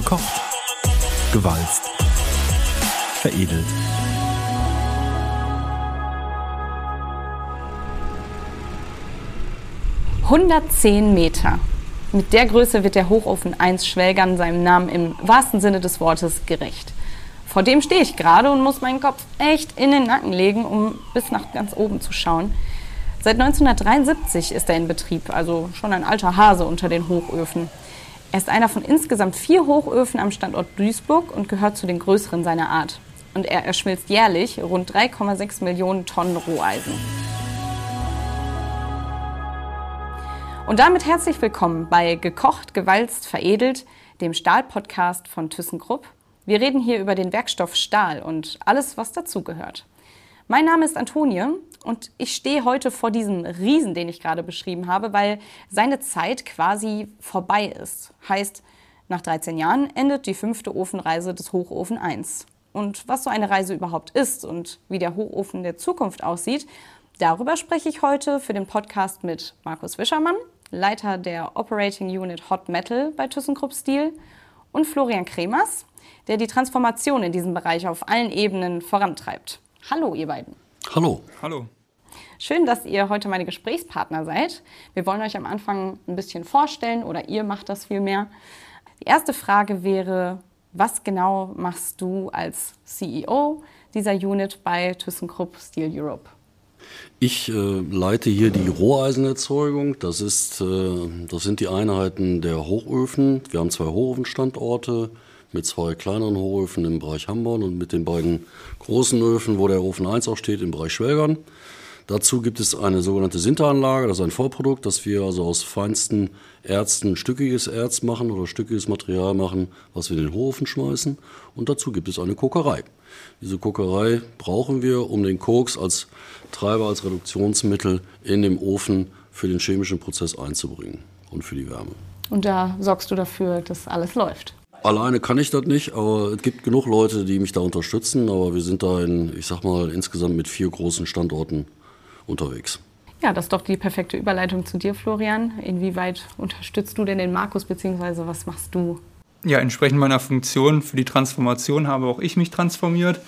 Gekocht. Gewalzt. Veredelt. »110 Meter. Mit der Größe wird der Hochofen 1 Schwelgern seinem Namen im wahrsten Sinne des Wortes gerecht. Vor dem stehe ich gerade und muss meinen Kopf echt in den Nacken legen, um bis nach ganz oben zu schauen. Seit 1973 ist er in Betrieb, also schon ein alter Hase unter den Hochöfen. Er ist einer von insgesamt vier Hochöfen am Standort Duisburg und gehört zu den größeren seiner Art. Und er erschmilzt jährlich rund 3,6 Millionen Tonnen Roheisen. Und damit herzlich willkommen bei Gekocht, Gewalzt, Veredelt, dem Stahl-Podcast von ThyssenKrupp. Wir reden hier über den Werkstoff Stahl und alles, was dazugehört. Mein Name ist Antonie und ich stehe heute vor diesem Riesen, den ich gerade beschrieben habe, weil seine Zeit quasi vorbei ist. Heißt, nach 13 Jahren endet die fünfte Ofenreise des Hochofen 1. Und was so eine Reise überhaupt ist und wie der Hochofen der Zukunft aussieht, darüber spreche ich heute für den Podcast mit Markus Wischermann, Leiter der Operating Unit Hot Metal bei ThyssenKrupp Steel und Florian Kremers, der die Transformation in diesem Bereich auf allen Ebenen vorantreibt. Hallo, ihr beiden. Hallo. Hallo. Schön, dass ihr heute meine Gesprächspartner seid. Wir wollen euch am Anfang ein bisschen vorstellen oder ihr macht das viel mehr. Die erste Frage wäre, was genau machst du als CEO dieser Unit bei ThyssenKrupp Steel Europe? Ich äh, leite hier die Roheisenerzeugung. Das, ist, äh, das sind die Einheiten der Hochöfen. Wir haben zwei Hochofenstandorte mit zwei kleineren Hochöfen im Bereich Hamborn und mit den beiden großen Öfen, wo der Ofen 1 auch steht, im Bereich Schwelgern. Dazu gibt es eine sogenannte Sinteranlage, das ist ein Vorprodukt, das wir also aus feinsten Erzen stückiges Erz machen oder stückiges Material machen, was wir in den Hochofen schmeißen. Und dazu gibt es eine Kokerei. Diese Kokerei brauchen wir, um den Koks als Treiber, als Reduktionsmittel in dem Ofen für den chemischen Prozess einzubringen und für die Wärme. Und da sorgst du dafür, dass alles läuft? Alleine kann ich das nicht, aber es gibt genug Leute, die mich da unterstützen. Aber wir sind da in, ich sag mal, insgesamt mit vier großen Standorten unterwegs. Ja, das ist doch die perfekte Überleitung zu dir, Florian. Inwieweit unterstützt du denn den Markus, beziehungsweise was machst du? Ja, entsprechend meiner Funktion für die Transformation habe auch ich mich transformiert.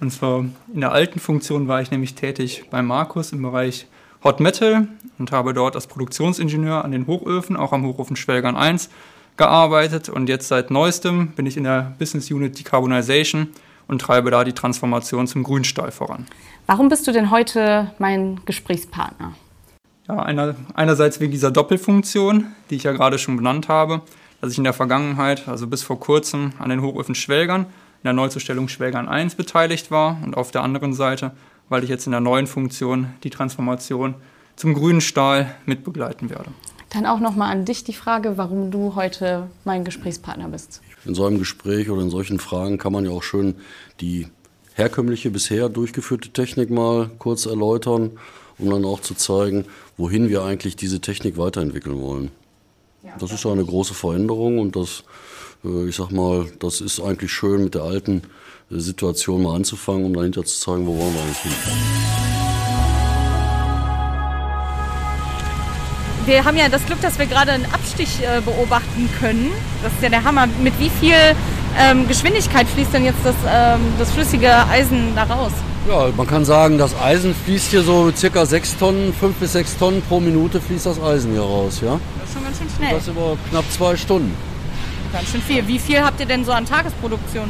Und zwar in der alten Funktion war ich nämlich tätig bei Markus im Bereich Hot Metal und habe dort als Produktionsingenieur an den Hochöfen, auch am Hochofen Schwelgern 1, gearbeitet und jetzt seit neuestem bin ich in der Business Unit Decarbonization und treibe da die Transformation zum Grünstahl voran. Warum bist du denn heute mein Gesprächspartner? Ja, einer, einerseits wegen dieser Doppelfunktion, die ich ja gerade schon benannt habe, dass ich in der Vergangenheit, also bis vor kurzem, an den Hochöfen Schwelgern, in der Neuzustellung Schwelgern 1 beteiligt war und auf der anderen Seite, weil ich jetzt in der neuen Funktion die Transformation zum grünen Stahl mitbegleiten werde. Dann auch nochmal an dich die Frage, warum du heute mein Gesprächspartner bist. In so einem Gespräch oder in solchen Fragen kann man ja auch schön die herkömmliche bisher durchgeführte Technik mal kurz erläutern, um dann auch zu zeigen, wohin wir eigentlich diese Technik weiterentwickeln wollen. Das ist eine große Veränderung und das, äh, ich sag mal, das ist eigentlich schön mit der alten äh, Situation mal anzufangen, um dahinter zu zeigen, wo wollen wir eigentlich hin. Wir haben ja das Glück, dass wir gerade einen Abstich äh, beobachten können. Das ist ja der Hammer. Mit wie viel ähm, Geschwindigkeit fließt denn jetzt das, ähm, das flüssige Eisen da raus? Ja, man kann sagen, das Eisen fließt hier so circa 6 Tonnen, 5 bis 6 Tonnen pro Minute fließt das Eisen hier raus, ja? Das ist schon ganz schön schnell. Das über knapp zwei Stunden. Ganz schön viel. Wie viel habt ihr denn so an Tagesproduktion?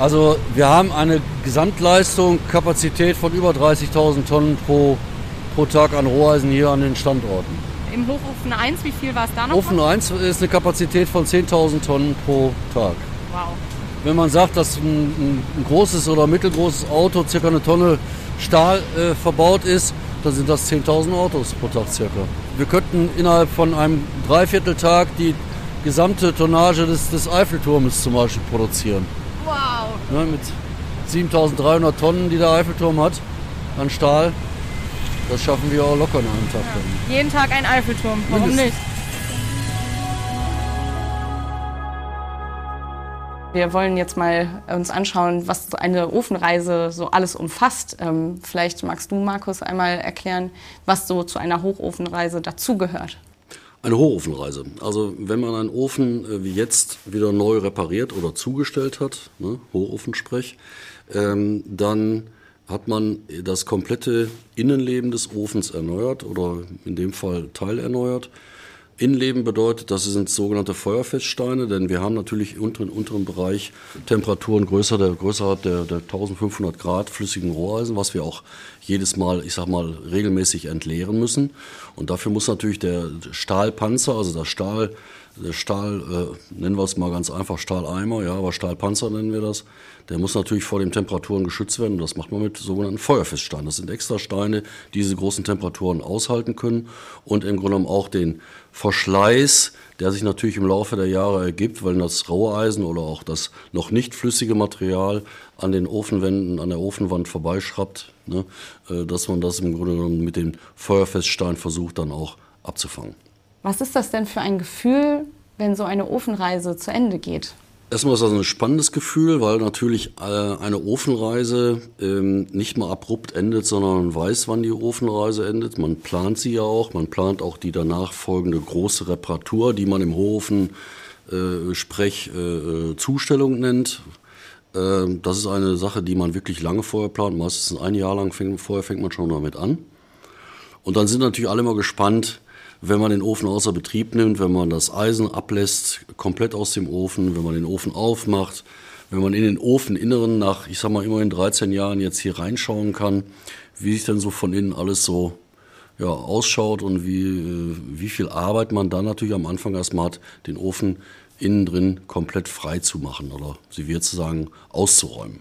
Also wir haben eine Gesamtleistung, Kapazität von über 30.000 Tonnen pro, pro Tag an Roheisen hier an den Standorten. Im Hochofen 1, wie viel war es da noch? Ofen 1 ist eine Kapazität von 10.000 Tonnen pro Tag. Wow. Wenn man sagt, dass ein, ein großes oder mittelgroßes Auto circa eine Tonne Stahl äh, verbaut ist, dann sind das 10.000 Autos pro Tag circa. Wir könnten innerhalb von einem Dreivierteltag die gesamte Tonnage des, des Eiffelturmes zum Beispiel produzieren. Wow. Ne, mit 7.300 Tonnen, die der Eiffelturm hat an Stahl. Das schaffen wir auch locker in einem Tag. Ja. Jeden Tag ein Eiffelturm, warum Mindestens. nicht? Wir wollen jetzt mal uns anschauen, was eine Ofenreise so alles umfasst. Ähm, vielleicht magst du, Markus, einmal erklären, was so zu einer Hochofenreise dazugehört. Eine Hochofenreise. Also wenn man einen Ofen äh, wie jetzt wieder neu repariert oder zugestellt hat, ne, Hochofensprech, ähm, dann hat man das komplette Innenleben des Ofens erneuert oder in dem Fall teilerneuert. Innenleben bedeutet, das sind sogenannte Feuerfeststeine, denn wir haben natürlich im unteren, unteren Bereich Temperaturen größer, der, größer der, der 1500 Grad flüssigen Roheisen, was wir auch jedes Mal, ich sag mal, regelmäßig entleeren müssen. Und dafür muss natürlich der Stahlpanzer, also der Stahl, der Stahl, äh, nennen wir es mal ganz einfach Stahleimer, ja, aber Stahlpanzer nennen wir das, der muss natürlich vor den Temperaturen geschützt werden. Und das macht man mit sogenannten Feuerfeststeinen. Das sind extra Steine, die diese großen Temperaturen aushalten können und im Grunde genommen auch den Verschleiß, der sich natürlich im Laufe der Jahre ergibt, weil das raue Eisen oder auch das noch nicht flüssige Material an den Ofenwänden, an der Ofenwand vorbeischraubt, ne, äh, dass man das im Grunde genommen mit dem Feuerfeststein versucht dann auch abzufangen. Was ist das denn für ein Gefühl, wenn so eine Ofenreise zu Ende geht? Erstmal ist das ein spannendes Gefühl, weil natürlich äh, eine Ofenreise ähm, nicht mal abrupt endet, sondern man weiß, wann die Ofenreise endet. Man plant sie ja auch. Man plant auch die danach folgende große Reparatur, die man im Hofen äh, Sprech äh, Zustellung nennt. Ähm, das ist eine Sache, die man wirklich lange vorher plant. Meistens ein Jahr lang fängt, vorher fängt man schon damit an. Und dann sind natürlich alle immer gespannt, wenn man den Ofen außer Betrieb nimmt, wenn man das Eisen ablässt, komplett aus dem Ofen, wenn man den Ofen aufmacht, wenn man in den Ofeninneren nach, ich sag mal, immerhin 13 Jahren jetzt hier reinschauen kann, wie sich denn so von innen alles so ja, ausschaut und wie, wie viel Arbeit man dann natürlich am Anfang erstmal hat, den Ofen innen drin komplett frei zu machen oder, wie wir zu sagen, auszuräumen.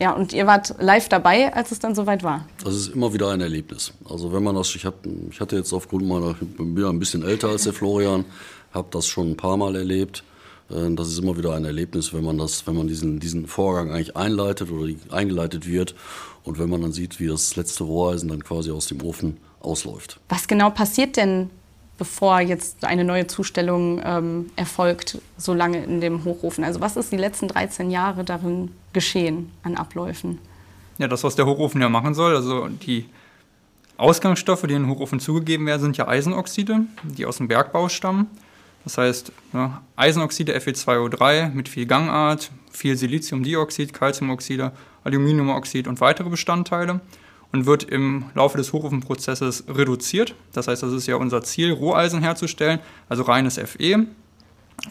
Ja, und ihr wart live dabei, als es dann soweit war. Das ist immer wieder ein Erlebnis. Also wenn man das, ich, hab, ich hatte jetzt aufgrund meiner, ich bin ja ein bisschen älter als der Florian, habe das schon ein paar Mal erlebt. Äh, das ist immer wieder ein Erlebnis, wenn man das, wenn man diesen, diesen Vorgang eigentlich einleitet oder eingeleitet wird und wenn man dann sieht, wie das letzte Rohreisen dann quasi aus dem Ofen ausläuft. Was genau passiert denn bevor jetzt eine neue Zustellung ähm, erfolgt, so lange in dem Hochofen? Also was ist die letzten 13 Jahre darin geschehen an Abläufen? Ja, das, was der Hochofen ja machen soll, also die Ausgangsstoffe, die in den Hochofen zugegeben werden, sind ja Eisenoxide, die aus dem Bergbau stammen. Das heißt, ne, Eisenoxide, Fe2O3 mit viel Gangart, viel Siliziumdioxid, Calciumoxide, Aluminiumoxid und weitere Bestandteile und wird im Laufe des Hochofenprozesses reduziert. Das heißt, das ist ja unser Ziel, Roheisen herzustellen, also reines Fe.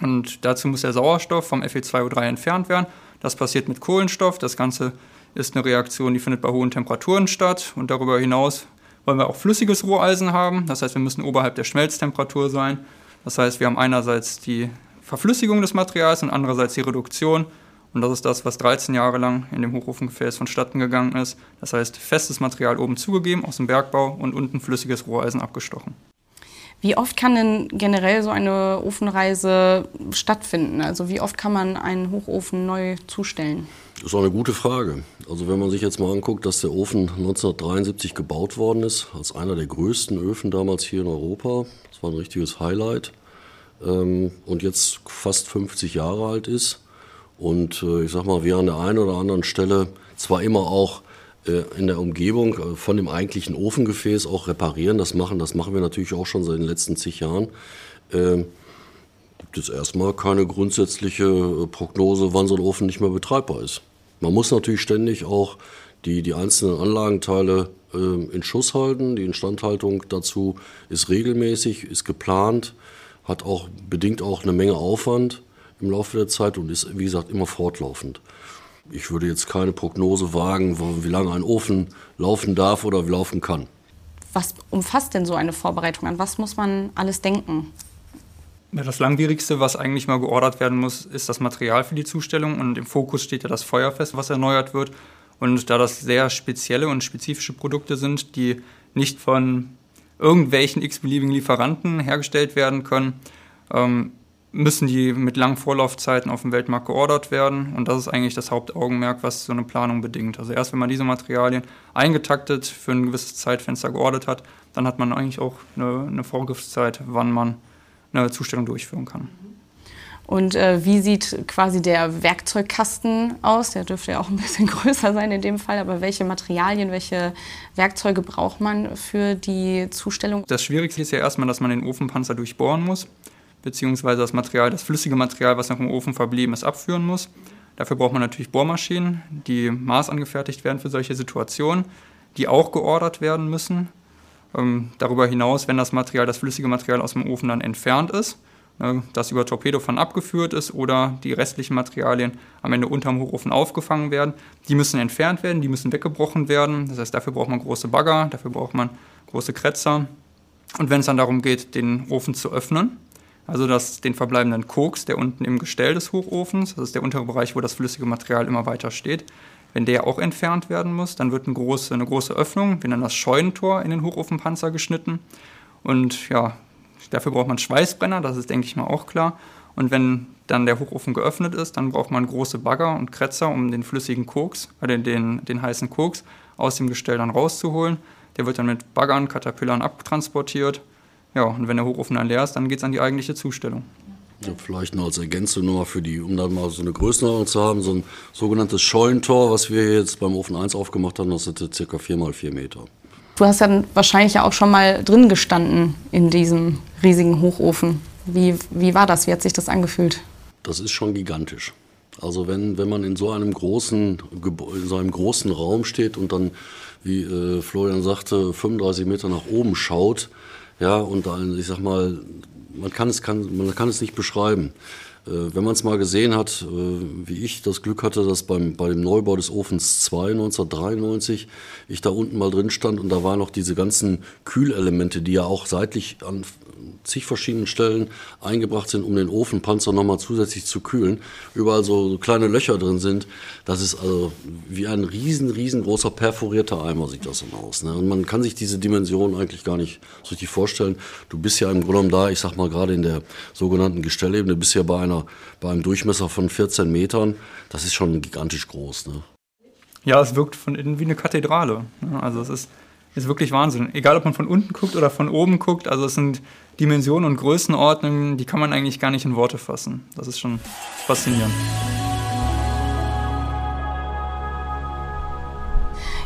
Und dazu muss der Sauerstoff vom Fe2O3 entfernt werden. Das passiert mit Kohlenstoff. Das Ganze ist eine Reaktion, die findet bei hohen Temperaturen statt. Und darüber hinaus wollen wir auch flüssiges Roheisen haben. Das heißt, wir müssen oberhalb der Schmelztemperatur sein. Das heißt, wir haben einerseits die Verflüssigung des Materials und andererseits die Reduktion. Und das ist das, was 13 Jahre lang in dem Hochofengefäß vonstatten gegangen ist. Das heißt, festes Material oben zugegeben aus dem Bergbau und unten flüssiges Roheisen abgestochen. Wie oft kann denn generell so eine Ofenreise stattfinden? Also wie oft kann man einen Hochofen neu zustellen? Das ist auch eine gute Frage. Also wenn man sich jetzt mal anguckt, dass der Ofen 1973 gebaut worden ist, als einer der größten Öfen damals hier in Europa, das war ein richtiges Highlight, ähm, und jetzt fast 50 Jahre alt ist, und äh, ich sag mal, wir an der einen oder anderen Stelle zwar immer auch in der Umgebung äh, von dem eigentlichen Ofengefäß auch reparieren, das machen, das machen wir natürlich auch schon seit den letzten zig Jahren. Äh, gibt es erstmal keine grundsätzliche äh, Prognose, wann so ein Ofen nicht mehr betreibbar ist. Man muss natürlich ständig auch die, die einzelnen Anlagenteile äh, in Schuss halten. Die Instandhaltung dazu ist regelmäßig, ist geplant, hat auch bedingt auch eine Menge Aufwand im Laufe der Zeit und ist, wie gesagt, immer fortlaufend. Ich würde jetzt keine Prognose wagen, wie lange ein Ofen laufen darf oder laufen kann. Was umfasst denn so eine Vorbereitung? An was muss man alles denken? Ja, das Langwierigste, was eigentlich mal geordert werden muss, ist das Material für die Zustellung. Und im Fokus steht ja das Feuerfest, was erneuert wird. Und da das sehr spezielle und spezifische Produkte sind, die nicht von irgendwelchen x-beliebigen Lieferanten hergestellt werden können, ähm, müssen die mit langen Vorlaufzeiten auf dem Weltmarkt geordert werden. Und das ist eigentlich das Hauptaugenmerk, was so eine Planung bedingt. Also erst wenn man diese Materialien eingetaktet für ein gewisses Zeitfenster geordert hat, dann hat man eigentlich auch eine, eine Vorgriffszeit, wann man eine Zustellung durchführen kann. Und äh, wie sieht quasi der Werkzeugkasten aus? Der dürfte ja auch ein bisschen größer sein in dem Fall, aber welche Materialien, welche Werkzeuge braucht man für die Zustellung? Das Schwierigste ist ja erstmal, dass man den Ofenpanzer durchbohren muss, beziehungsweise das Material, das flüssige Material, was noch im Ofen verblieben ist, abführen muss. Dafür braucht man natürlich Bohrmaschinen, die maßangefertigt werden für solche Situationen, die auch geordert werden müssen. Ähm, darüber hinaus, wenn das Material, das flüssige Material aus dem Ofen dann entfernt ist, Ne, das über Torpedofan abgeführt ist oder die restlichen Materialien am Ende unterm Hochofen aufgefangen werden. Die müssen entfernt werden, die müssen weggebrochen werden. Das heißt, dafür braucht man große Bagger, dafür braucht man große Kretzer. Und wenn es dann darum geht, den Ofen zu öffnen, also das, den verbleibenden Koks, der unten im Gestell des Hochofens, das ist der untere Bereich, wo das flüssige Material immer weiter steht, wenn der auch entfernt werden muss, dann wird eine große, eine große Öffnung, wir nennen das Scheunentor, in den Hochofenpanzer geschnitten. Und ja, Dafür braucht man Schweißbrenner, das ist, denke ich mal, auch klar. Und wenn dann der Hochofen geöffnet ist, dann braucht man große Bagger und Kretzer, um den flüssigen Koks, äh, den, den, den heißen Koks aus dem Gestell dann rauszuholen. Der wird dann mit Baggern, Caterpillern abtransportiert. Ja, und wenn der Hochofen dann leer ist, dann geht es an die eigentliche Zustellung. Ja, vielleicht noch als Ergänzung nur für die, um dann mal so eine Größenordnung zu haben, so ein sogenanntes Schollentor, was wir jetzt beim Ofen 1 aufgemacht haben, das sind circa 4 mal 4 Meter. Du hast dann wahrscheinlich ja auch schon mal drin gestanden in diesem riesigen Hochofen. Wie, wie war das? Wie hat sich das angefühlt? Das ist schon gigantisch. Also wenn, wenn man in so einem großen in so einem großen Raum steht und dann, wie äh, Florian sagte, 35 Meter nach oben schaut, ja, und dann, ich sag mal, man kann es, kann, man kann es nicht beschreiben. Äh, wenn man es mal gesehen hat, äh, wie ich das Glück hatte, dass beim, bei dem Neubau des Ofens 2 1993 ich da unten mal drin stand und da waren noch diese ganzen Kühlelemente, die ja auch seitlich an zig verschiedenen Stellen eingebracht sind, um den Ofenpanzer nochmal zusätzlich zu kühlen, überall so kleine Löcher drin sind. Das ist also wie ein riesen, riesengroßer perforierter Eimer sieht das dann aus. Ne? Und man kann sich diese Dimension eigentlich gar nicht so richtig vorstellen. Du bist ja im Grunde genommen da, ich sag mal gerade in der sogenannten Gestellebene, bist ja bei einer, bei einem Durchmesser von 14 Metern. Das ist schon gigantisch groß. Ne? Ja, es wirkt von innen wie eine Kathedrale. Ne? Also es ist ist wirklich Wahnsinn. Egal, ob man von unten guckt oder von oben guckt, also es sind Dimensionen und Größenordnungen, die kann man eigentlich gar nicht in Worte fassen. Das ist schon faszinierend.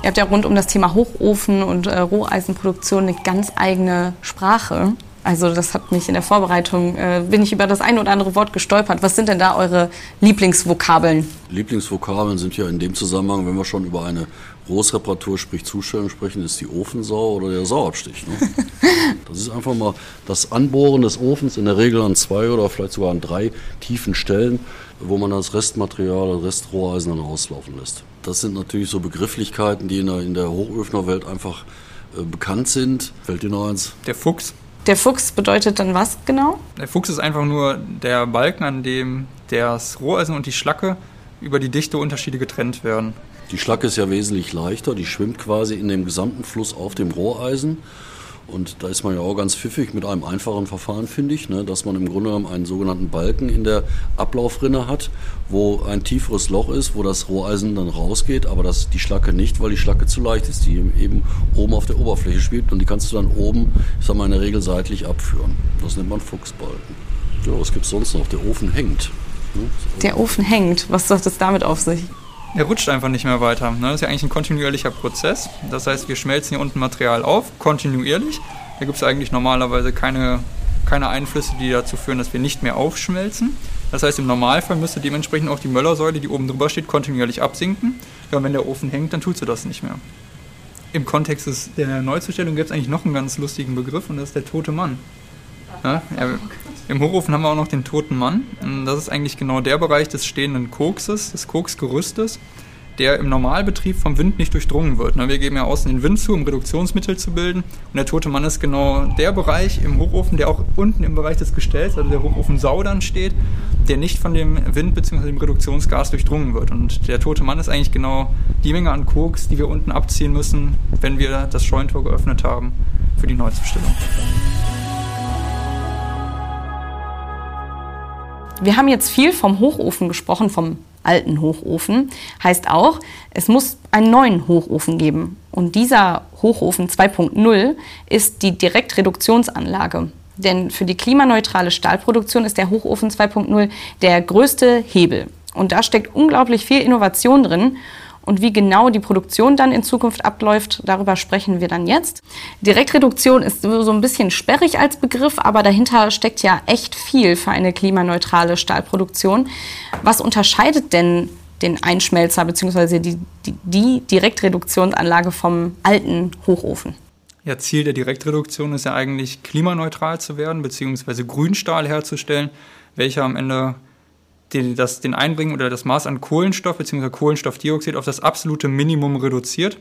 Ihr habt ja rund um das Thema Hochofen und äh, Roheisenproduktion eine ganz eigene Sprache. Also das hat mich in der Vorbereitung, äh, bin ich über das ein oder andere Wort gestolpert. Was sind denn da eure Lieblingsvokabeln? Lieblingsvokabeln sind ja in dem Zusammenhang, wenn wir schon über eine Großreparatur, sprich Zustellung sprechen, ist die Ofensau oder der Sauabstich. Ne? das ist einfach mal das Anbohren des Ofens, in der Regel an zwei oder vielleicht sogar an drei tiefen Stellen, wo man das Restmaterial, das Restrohreisen dann rauslaufen lässt. Das sind natürlich so Begrifflichkeiten, die in der, in der Hochöfnerwelt einfach äh, bekannt sind. Fällt dir noch eins? Der Fuchs. Der Fuchs bedeutet dann was genau? Der Fuchs ist einfach nur der Balken, an dem das Roheisen und die Schlacke über die Dichteunterschiede getrennt werden. Die Schlacke ist ja wesentlich leichter, die schwimmt quasi in dem gesamten Fluss auf dem Rohreisen. Und da ist man ja auch ganz pfiffig mit einem einfachen Verfahren, finde ich, ne, dass man im Grunde genommen einen sogenannten Balken in der Ablaufrinne hat, wo ein tieferes Loch ist, wo das Roheisen dann rausgeht, aber das, die Schlacke nicht, weil die Schlacke zu leicht ist, die eben oben auf der Oberfläche schwebt und die kannst du dann oben, ich sag mal, in der Regel seitlich abführen. Das nennt man Fuchsbalken. Ja, was gibt es sonst noch? Der Ofen hängt. Ne? Der Ofen hängt. Was hat es damit auf sich? Er rutscht einfach nicht mehr weiter. Ne? Das ist ja eigentlich ein kontinuierlicher Prozess. Das heißt, wir schmelzen hier unten Material auf, kontinuierlich. Da gibt es eigentlich normalerweise keine, keine Einflüsse, die dazu führen, dass wir nicht mehr aufschmelzen. Das heißt, im Normalfall müsste dementsprechend auch die Möllersäule, die oben drüber steht, kontinuierlich absinken. Ja, und wenn der Ofen hängt, dann tut sie das nicht mehr. Im Kontext der Neuzustellung gibt es eigentlich noch einen ganz lustigen Begriff und das ist der tote Mann. Ja, er, Im Hochofen haben wir auch noch den toten Mann. Das ist eigentlich genau der Bereich des stehenden Kokses, des Koksgerüstes, der im Normalbetrieb vom Wind nicht durchdrungen wird. Wir geben ja außen den Wind zu, um Reduktionsmittel zu bilden. Und der tote Mann ist genau der Bereich im Hochofen, der auch unten im Bereich des Gestells, also der Hochofen Saudern steht, der nicht von dem Wind bzw. dem Reduktionsgas durchdrungen wird. Und der tote Mann ist eigentlich genau die Menge an Koks, die wir unten abziehen müssen, wenn wir das Scheuntor geöffnet haben für die Neuzustellung. Wir haben jetzt viel vom Hochofen gesprochen, vom alten Hochofen. Heißt auch, es muss einen neuen Hochofen geben. Und dieser Hochofen 2.0 ist die Direktreduktionsanlage. Denn für die klimaneutrale Stahlproduktion ist der Hochofen 2.0 der größte Hebel. Und da steckt unglaublich viel Innovation drin. Und wie genau die Produktion dann in Zukunft abläuft, darüber sprechen wir dann jetzt. Direktreduktion ist so ein bisschen sperrig als Begriff, aber dahinter steckt ja echt viel für eine klimaneutrale Stahlproduktion. Was unterscheidet denn den Einschmelzer bzw. Die, die, die Direktreduktionsanlage vom alten Hochofen? Ja, Ziel der Direktreduktion ist ja eigentlich klimaneutral zu werden bzw. Grünstahl herzustellen, welcher am Ende den, das, den Einbringen oder das Maß an Kohlenstoff bzw. Kohlenstoffdioxid auf das absolute Minimum reduziert,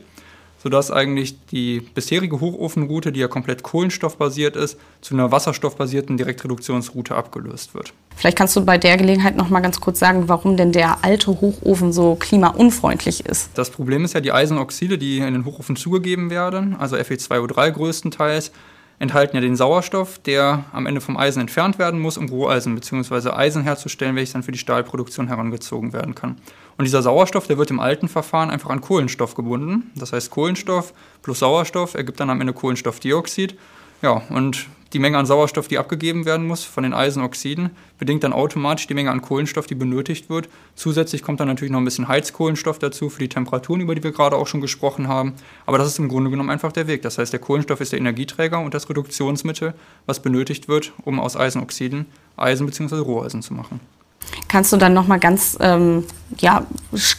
sodass eigentlich die bisherige Hochofenroute, die ja komplett kohlenstoffbasiert ist, zu einer wasserstoffbasierten Direktreduktionsroute abgelöst wird. Vielleicht kannst du bei der Gelegenheit noch mal ganz kurz sagen, warum denn der alte Hochofen so klimaunfreundlich ist. Das Problem ist ja die Eisenoxide, die in den Hochofen zugegeben werden, also Fe2O3 größtenteils, enthalten ja den Sauerstoff, der am Ende vom Eisen entfernt werden muss, um Roheisen bzw. Eisen herzustellen, welches dann für die Stahlproduktion herangezogen werden kann. Und dieser Sauerstoff, der wird im alten Verfahren einfach an Kohlenstoff gebunden. Das heißt, Kohlenstoff plus Sauerstoff ergibt dann am Ende Kohlenstoffdioxid. Ja, und die Menge an Sauerstoff, die abgegeben werden muss von den Eisenoxiden, bedingt dann automatisch die Menge an Kohlenstoff, die benötigt wird. Zusätzlich kommt dann natürlich noch ein bisschen Heizkohlenstoff dazu für die Temperaturen, über die wir gerade auch schon gesprochen haben. Aber das ist im Grunde genommen einfach der Weg. Das heißt, der Kohlenstoff ist der Energieträger und das Reduktionsmittel, was benötigt wird, um aus Eisenoxiden Eisen bzw. Roheisen zu machen. Kannst du dann noch mal ganz ähm, ja,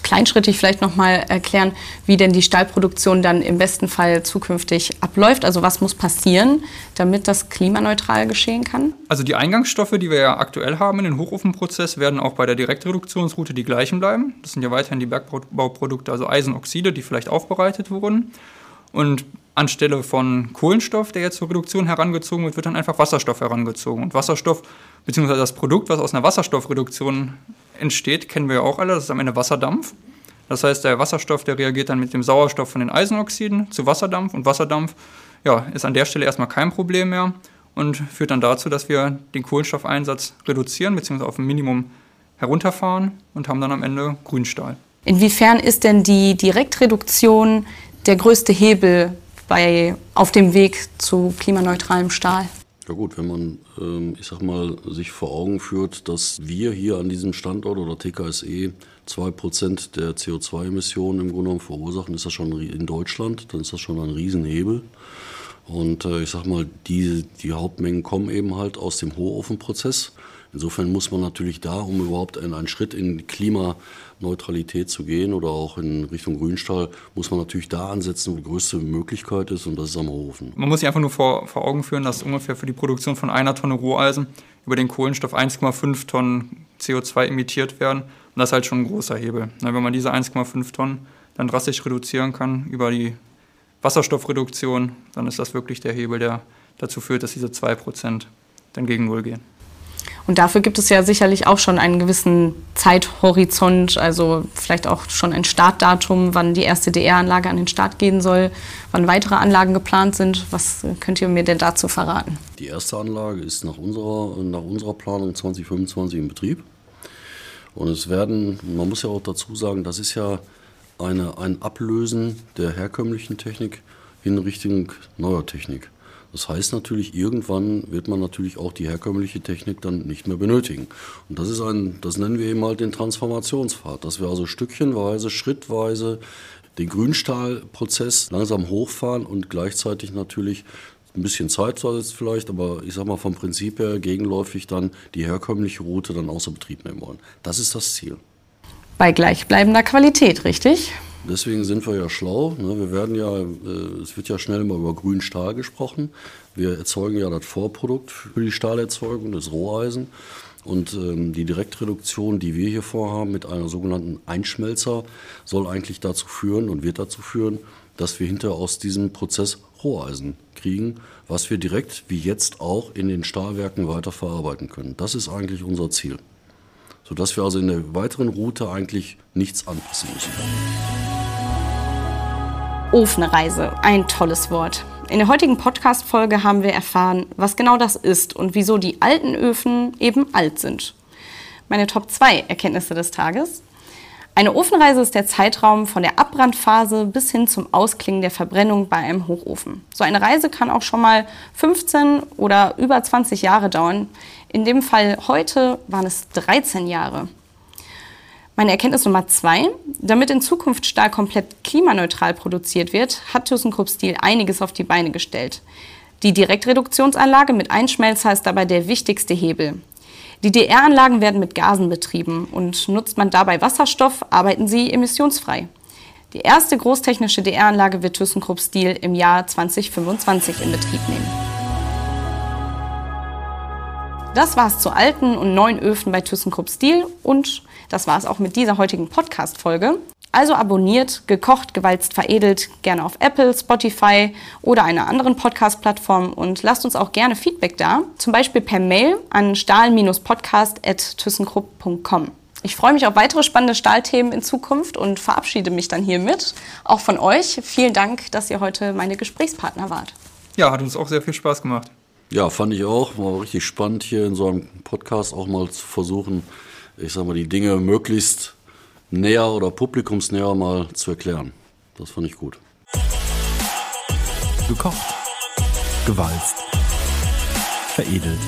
kleinschrittig vielleicht noch mal erklären, wie denn die Stahlproduktion dann im besten Fall zukünftig abläuft? Also was muss passieren, damit das klimaneutral geschehen kann? Also die Eingangsstoffe, die wir ja aktuell haben in den Hochofenprozess, werden auch bei der Direktreduktionsroute die gleichen bleiben. Das sind ja weiterhin die Bergbauprodukte, also Eisenoxide, die vielleicht aufbereitet wurden. Und anstelle von Kohlenstoff, der jetzt zur Reduktion herangezogen wird, wird dann einfach Wasserstoff herangezogen. Und Wasserstoff, beziehungsweise das Produkt, was aus einer Wasserstoffreduktion entsteht, kennen wir ja auch alle, das ist am Ende Wasserdampf. Das heißt, der Wasserstoff, der reagiert dann mit dem Sauerstoff von den Eisenoxiden zu Wasserdampf und Wasserdampf ja, ist an der Stelle erstmal kein Problem mehr und führt dann dazu, dass wir den Kohlenstoffeinsatz reduzieren bzw. auf ein Minimum herunterfahren und haben dann am Ende Grünstahl. Inwiefern ist denn die Direktreduktion der größte Hebel bei, auf dem Weg zu klimaneutralem Stahl? Ja gut, wenn man, ähm, ich sag mal, sich vor Augen führt, dass wir hier an diesem Standort oder TKSE 2% der CO2-Emissionen im Grunde genommen verursachen, ist das schon in Deutschland, dann ist das schon ein Riesenhebel. Und äh, ich sag mal, die, die Hauptmengen kommen eben halt aus dem Hochofenprozess. Insofern muss man natürlich da, um überhaupt einen, einen Schritt in Klimaneutralität zu gehen oder auch in Richtung Grünstahl, muss man natürlich da ansetzen, wo die größte Möglichkeit ist und das ist am Hofen. Man muss sich einfach nur vor, vor Augen führen, dass ungefähr für die Produktion von einer Tonne Roheisen über den Kohlenstoff 1,5 Tonnen CO2 emittiert werden. Und das ist halt schon ein großer Hebel. Wenn man diese 1,5 Tonnen dann drastisch reduzieren kann über die Wasserstoffreduktion, dann ist das wirklich der Hebel, der dazu führt, dass diese 2% dann gegen Null gehen. Und dafür gibt es ja sicherlich auch schon einen gewissen Zeithorizont, also vielleicht auch schon ein Startdatum, wann die erste DR-Anlage an den Start gehen soll, wann weitere Anlagen geplant sind. Was könnt ihr mir denn dazu verraten? Die erste Anlage ist nach unserer, nach unserer Planung 2025 in Betrieb. Und es werden, man muss ja auch dazu sagen, das ist ja eine, ein Ablösen der herkömmlichen Technik in Richtung neuer Technik. Das heißt natürlich, irgendwann wird man natürlich auch die herkömmliche Technik dann nicht mehr benötigen. Und das ist ein, das nennen wir eben halt den Transformationspfad, dass wir also stückchenweise, schrittweise den Grünstahlprozess langsam hochfahren und gleichzeitig natürlich ein bisschen Zeit versetzt vielleicht, aber ich sag mal vom Prinzip her gegenläufig dann die herkömmliche Route dann außer Betrieb nehmen wollen. Das ist das Ziel. Bei gleichbleibender Qualität, richtig? Deswegen sind wir ja schlau. Ne? Wir werden ja, äh, es wird ja schnell immer über grünen Stahl gesprochen. Wir erzeugen ja das Vorprodukt für die Stahlerzeugung, das Roheisen. Und ähm, die Direktreduktion, die wir hier vorhaben mit einer sogenannten Einschmelzer, soll eigentlich dazu führen und wird dazu führen, dass wir hinterher aus diesem Prozess Roheisen kriegen, was wir direkt wie jetzt auch in den Stahlwerken weiterverarbeiten können. Das ist eigentlich unser Ziel. Sodass wir also in der weiteren Route eigentlich nichts anpassen müssen. Ofenreise, ein tolles Wort. In der heutigen Podcast-Folge haben wir erfahren, was genau das ist und wieso die alten Öfen eben alt sind. Meine Top 2 Erkenntnisse des Tages. Eine Ofenreise ist der Zeitraum von der Abbrandphase bis hin zum Ausklingen der Verbrennung bei einem Hochofen. So eine Reise kann auch schon mal 15 oder über 20 Jahre dauern. In dem Fall heute waren es 13 Jahre. Meine Erkenntnis Nummer zwei, damit in Zukunft Stahl komplett klimaneutral produziert wird, hat ThyssenKrupp Steel einiges auf die Beine gestellt. Die Direktreduktionsanlage mit Einschmelzer ist dabei der wichtigste Hebel. Die DR-Anlagen werden mit Gasen betrieben und nutzt man dabei Wasserstoff, arbeiten sie emissionsfrei. Die erste großtechnische DR-Anlage wird ThyssenKrupp Steel im Jahr 2025 in Betrieb nehmen. Das war's zu alten und neuen Öfen bei ThyssenKrupp Steel und das war's auch mit dieser heutigen Podcast-Folge. Also abonniert, gekocht, gewalzt, veredelt, gerne auf Apple, Spotify oder einer anderen Podcast-Plattform und lasst uns auch gerne Feedback da, zum Beispiel per Mail an stahl-podcast.thyssenkrupp.com. Ich freue mich auf weitere spannende Stahlthemen in Zukunft und verabschiede mich dann hiermit. Auch von euch. Vielen Dank, dass ihr heute meine Gesprächspartner wart. Ja, hat uns auch sehr viel Spaß gemacht. Ja, fand ich auch. War richtig spannend hier in so einem Podcast auch mal zu versuchen, ich sag mal, die Dinge möglichst näher oder publikumsnäher mal zu erklären. Das fand ich gut. Gekocht, gewalzt, veredelt.